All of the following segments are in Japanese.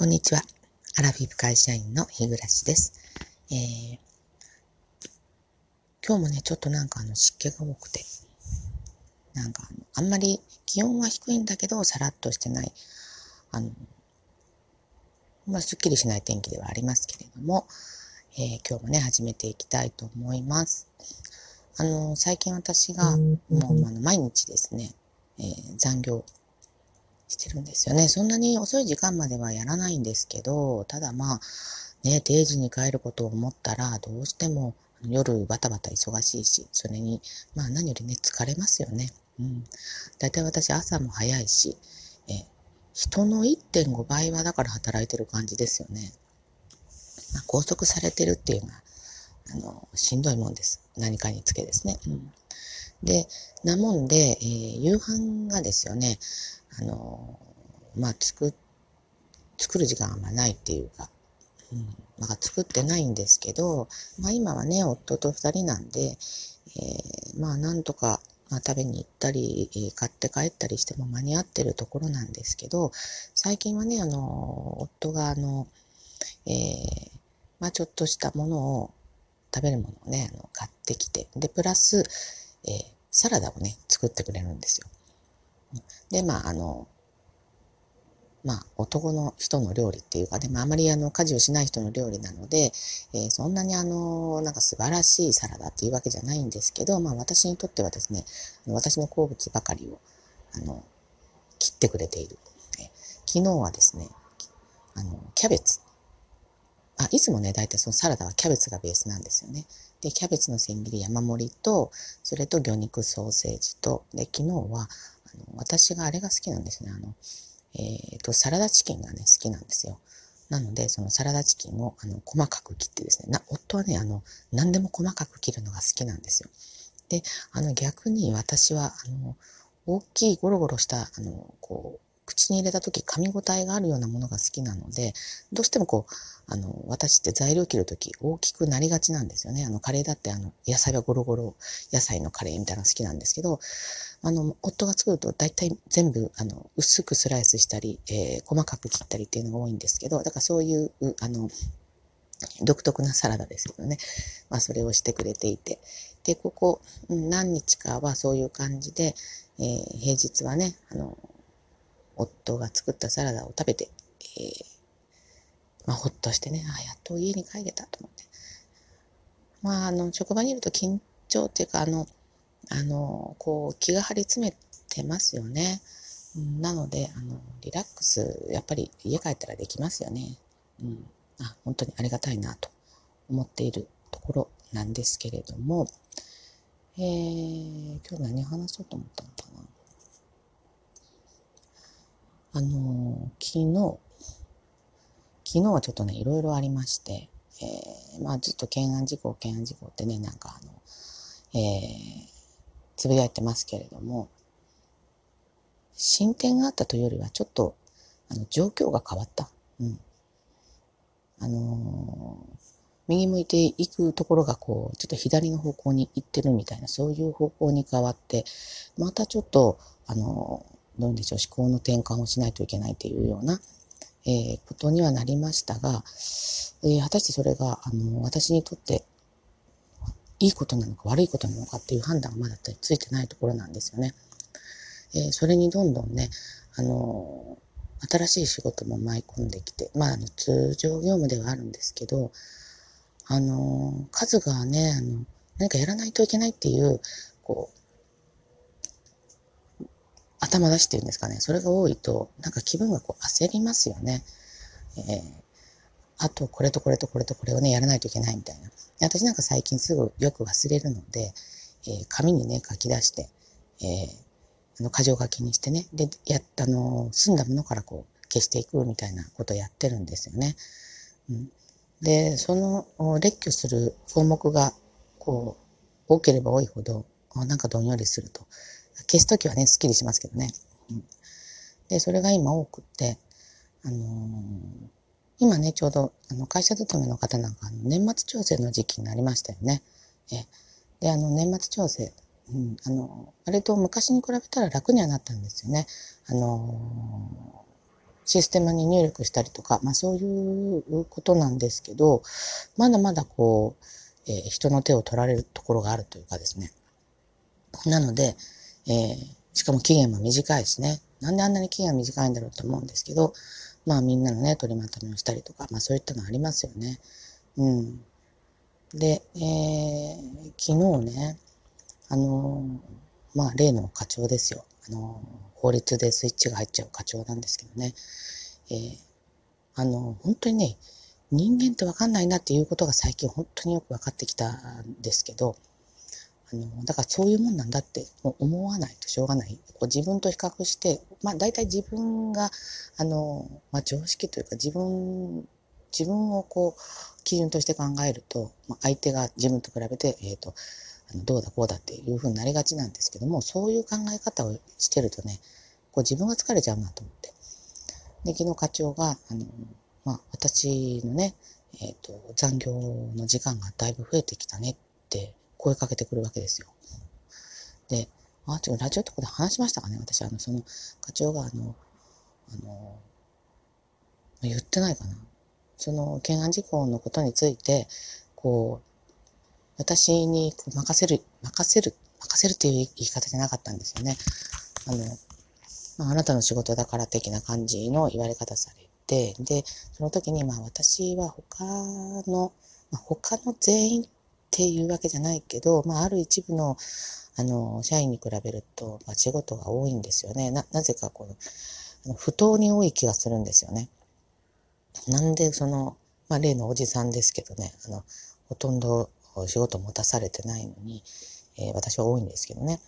こんにちは。アラフィフ会社員の日暮です。えー、今日もね、ちょっとなんかあの湿気が多くて、なんかあの、あんまり気温は低いんだけど、さらっとしてない、あの、まあ、すっきりしない天気ではありますけれども、えー、今日もね、始めていきたいと思います。あの、最近私が、もう、あの、毎日ですね、えー、残業してるんですよね。そんなに遅い時間まではやらないんですけど、ただまあ、ね、定時に帰ることを思ったら、どうしても夜バタバタ忙しいし、それに、まあ何よりね、疲れますよね。うん。だいたい私朝も早いし、え、人の1.5倍はだから働いてる感じですよね。まあ、拘束されてるっていうのは、あの、しんどいもんです。何かにつけですね。うん。で、なもんで、えー、夕飯がですよね、あの、まあ、作、作る時間はまないっていうか、うん、まあ、作ってないんですけど、まあ、今はね、夫と二人なんで、えー、まあ、なんとか、まあ、食べに行ったり、買って帰ったりしても間に合ってるところなんですけど、最近はね、あの、夫があの、えー、まあ、ちょっとしたものを、食べるものをね、あの買ってきて、で、プラス、えー、サラダをね、作ってくれるんですよ。で、まあ、あの、まあ、男の人の料理っていうかね、まあ、まりあの、家事をしない人の料理なので、えー、そんなにあの、なんか素晴らしいサラダっていうわけじゃないんですけど、まあ、私にとってはですね、私の好物ばかりを、あの、切ってくれている。え昨日はですね、あの、キャベツ。あ、いつもね、大体そのサラダはキャベツがベースなんですよね。で、キャベツの千切り山盛りと、それと魚肉ソーセージと、で、昨日は、あの私があれが好きなんですね。あの、えっ、ー、と、サラダチキンがね、好きなんですよ。なので、そのサラダチキンを、あの、細かく切ってですね、な、夫はね、あの、何でも細かく切るのが好きなんですよ。で、あの、逆に私は、あの、大きいゴロゴロした、あの、こう、口に入れた時噛み応えがあるようなものが好きなので、どうしてもこう、あの、私って材料切るとき大きくなりがちなんですよね。あの、カレーだってあの、野菜はゴロゴロ野菜のカレーみたいなの好きなんですけど、あの、夫が作ると大体全部、あの、薄くスライスしたり、えー、細かく切ったりっていうのが多いんですけど、だからそういう、あの、独特なサラダですけどね。まあ、それをしてくれていて。で、ここ、何日かはそういう感じで、えー、平日はね、あの、夫が作ったサラダを食べて、えー、まあ、ほっとしてね、あやっと家に帰れたと思って。まあ、あの、職場にいると緊張っていうか、あの、あの、こう、気が張り詰めてますよね。なので、あの、リラックス、やっぱり家帰ったらできますよね。うん。あ、本当にありがたいなと思っているところなんですけれども、えー、今日何話そうと思ったのかな。あの、昨日、昨日はちょっとね、いろいろありまして、えー、まあずっと懸案事項、懸案事項ってね、なんかあの、えー、つぶやいてますけれども、進展があったというよりは、ちょっと、あの、状況が変わった。うん。あのー、右向いていくところがこう、ちょっと左の方向に行ってるみたいな、そういう方向に変わって、またちょっと、あのー、どうでしょう、思考の転換をしないといけないというような、えー、ことにはなりましたが、えー、果たしてそれが、あの、私にとって、いいことなのか悪いことなのかっていう判断がまだついてないところなんですよね。えー、それにどんどんね、あの新しい仕事も舞い込んできて、まあ、あの通常業務ではあるんですけど、あの数がね、あの、何かやらないといけないっていう、こう、頭出しっていうんですかね。それが多いと、なんか気分がこう焦りますよね。えー、あと、これとこれとこれとこれをね、やらないといけないみたいな。私なんか最近すぐよく忘れるので、えー、紙にね、書き出して、えー、あの、箇条書きにしてね、で、やった、あの、済んだものからこう、消していくみたいなことをやってるんですよね。うん、で、その、列挙する項目が、こう、多ければ多いほど、なんかどんよりすると。消すときはね、スッキリしますけどね。うん、で、それが今多くって、あのー、今ね、ちょうど、あの、会社勤めの方なんか、年末調整の時期になりましたよね。え、で、あの、年末調整、うん、あの、割と昔に比べたら楽にはなったんですよね。あのー、システムに入力したりとか、まあそういうことなんですけど、まだまだこう、えー、人の手を取られるところがあるというかですね。なので、えー、しかも期限も短いしね。なんであんなに期限が短いんだろうと思うんですけど、まあみんなのね、取りまとめをしたりとか、まあそういったのありますよね。うん。で、えー、昨日ね、あのー、まあ例の課長ですよ。あのー、法律でスイッチが入っちゃう課長なんですけどね。えー、あの本当にね、人間ってわかんないなっていうことが最近本当によく分かってきたんですけど、あの、だからそういうもんなんだって思わないとしょうがない。こう自分と比較して、まあ大体自分が、あの、まあ常識というか自分、自分をこう、基準として考えると、まあ、相手が自分と比べて、えっ、ー、と、あのどうだこうだっていうふうになりがちなんですけども、そういう考え方をしてるとね、こう自分が疲れちゃうなと思って。で、昨日課長が、あの、まあ私のね、えっ、ー、と、残業の時間がだいぶ増えてきたねって声かけてくるわけですよ。で、あ、ちょっとラジオとかで話しましたかね？私、あの、その、課長が、あの、あの、言ってないかな。その、懸案事項のことについて、こう、私に任せる、任せる、任せるっていう言い方じゃなかったんですよね。あの、まあ、なたの仕事だから的な感じの言われ方されて、で、その時に、まあ私は他の、まあ、他の全員っていうわけじゃないけど、まあ、ある一部の、あの、社員に比べると、まあ、仕事が多いんですよね。な、なぜかこの、不当に多い気がするんですよね。なんで、その、まあ、例のおじさんですけどね、あの、ほとんど仕事持たされてないのに、えー、私は多いんですけどね。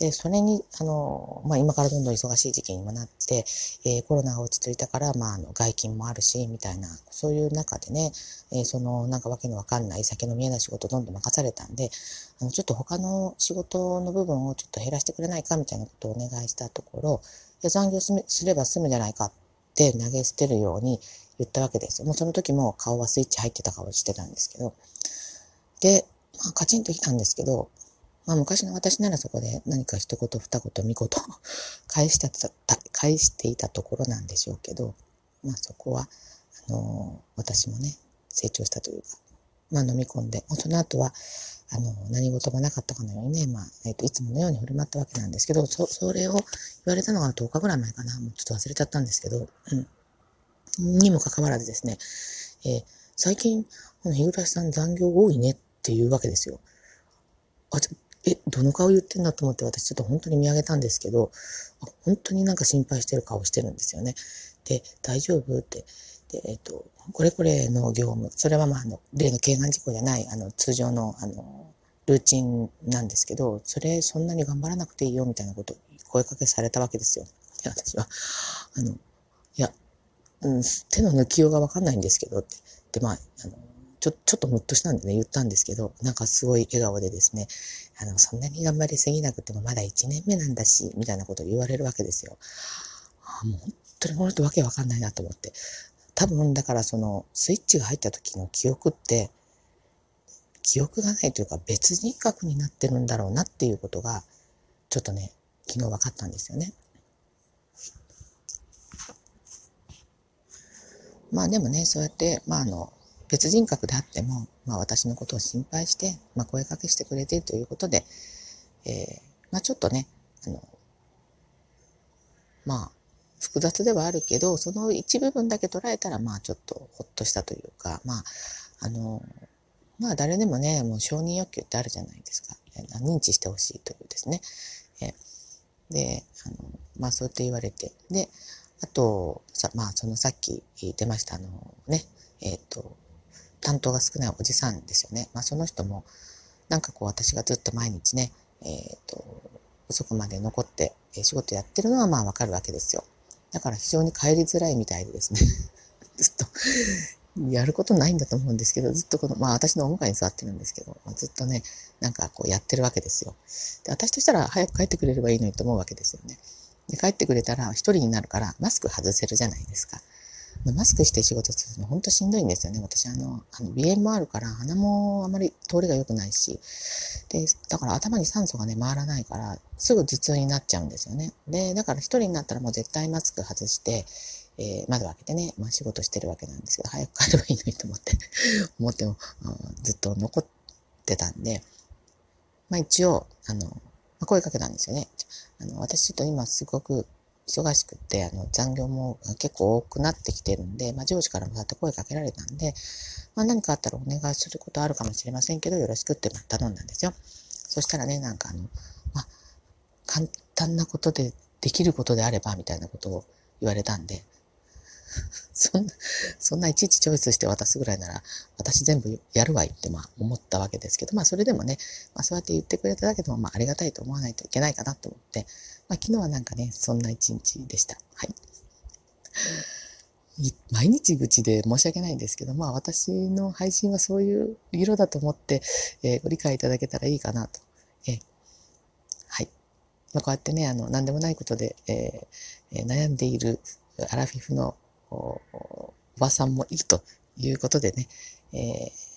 で、それに、あの、まあ、今からどんどん忙しい時期にもなって、えー、コロナが落ち着いたから、まあ、あの、外勤もあるし、みたいな、そういう中でね、えー、その、なんかわけのわかんない先の見えない仕事どんどん任されたんで、あの、ちょっと他の仕事の部分をちょっと減らしてくれないか、みたいなことをお願いしたところ、いや、残業すれば済むじゃないかって投げ捨てるように言ったわけですよ。もうその時も顔はスイッチ入ってた顔してたんですけど、で、まあ、カチンときたんですけど、まあ昔の私ならそこで何か一言二言三言 返した、返していたところなんでしょうけど、まあそこは、あの私もね、成長したというか、まあ飲み込んで、もうその後は、あの、何事もなかったかのようにね、まあ、えっ、ー、と、いつものように振る舞ったわけなんですけど、そ、それを言われたのが10日ぐらい前かな、もうちょっと忘れちゃったんですけど、うん。にもかかわらずですね、えー、最近、この日暮さん残業多いねっていうわけですよ。あ、え、どの顔言ってんだと思って私ちょっと本当に見上げたんですけど、本当になんか心配してる顔してるんですよね。で、大丈夫って。で、えっ、と、これこれの業務、それはまあ、あの、例の軽眼事故じゃない、あの、通常の、あの、ルーチンなんですけど、それそんなに頑張らなくていいよみたいなこと声かけされたわけですよ。で、私は、あの、いや、うん、手の抜きようがわかんないんですけどって。で、まあ、あの、ちょ、ちょっとムッとしたんでね、言ったんですけど、なんかすごい笑顔でですね、あの、そんなに頑張りすぎなくてもまだ1年目なんだし、みたいなことを言われるわけですよ。あもう本当にこの人わけわかんないなと思って。多分、だからその、スイッチが入った時の記憶って、記憶がないというか別人格になってるんだろうなっていうことが、ちょっとね、昨日分かったんですよね。まあでもね、そうやって、まああの、別人格であっても、まあ私のことを心配して、まあ声かけしてくれてということで、えー、まあちょっとね、あの、まあ、複雑ではあるけど、その一部分だけ捉えたら、まあちょっとほっとしたというか、まあ、あの、まあ誰でもね、もう承認欲求ってあるじゃないですか。認知してほしいというですね。えで、あの、まあそうやって言われて。で、あと、さ、まあそのさっき言ってました、あのね、えっ、ー、と、担当が少ないおじさんですよね。まあその人も、なんかこう私がずっと毎日ね、えっ、ー、と、遅くまで残って仕事やってるのはまあわかるわけですよ。だから非常に帰りづらいみたいでですね ずっとやることないんだと思うんですけど、ずっとこの、まあ私のお迎えに座ってるんですけど、ずっとね、なんかこうやってるわけですよ。で私としたら早く帰ってくれればいいのにと思うわけですよね。で帰ってくれたら一人になるからマスク外せるじゃないですか。マスクして仕事するの本当しんどいんですよね。私、あの、あの鼻炎もあるから鼻もあまり通りが良くないし、で、だから頭に酸素がね、回らないから、すぐ頭痛になっちゃうんですよね。で、だから一人になったらもう絶対マスク外して、えー、窓開けてね、まあ仕事してるわけなんですけど、早く帰ればいいのにと思って、思っても、ずっと残ってたんで、まあ一応、あの、まあ、声かけたんですよね。あの、私ちょっと今すごく忙しくって、あの、残業も結構多くなってきてるんで、まあ上司からもだって声かけられたんで、まあ何かあったらお願いすることあるかもしれませんけど、よろしくって頼んだんですよ。そしたらね、なんかあの、まあ、簡単なことでできることであれば、みたいなことを言われたんで、そんな、そんないちいちチョイスして渡すぐらいなら、私全部やるわいってまあ思ったわけですけど、まあそれでもね、まあそうやって言ってくれただけでもまあありがたいと思わないといけないかなと思って、まあ昨日はなんかね、そんな一日でした。はい。毎日愚痴で申し訳ないんですけど、まあ私の配信はそういう色だと思って、えー、ご理解いただけたらいいかなと。えー、はい。まあ、こうやってね、あの、何でもないことで、えー、悩んでいるアラフィフのおばさんもいるということでね、えー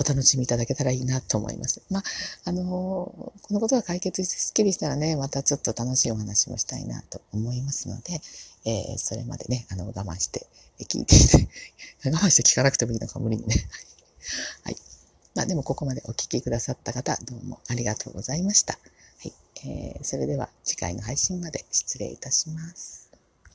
お楽しみいただけたらいいなと思います。まあ、あのー、このことが解決してすっきりしたらね、またちょっと楽しいお話もしたいなと思いますので、えー、それまでね、あの、我慢して聞いていて、我慢して聞かなくてもいいのか無理にね。はい。まあでもここまでお聞きくださった方、どうもありがとうございました。はい。えー、それでは次回の配信まで失礼いたします。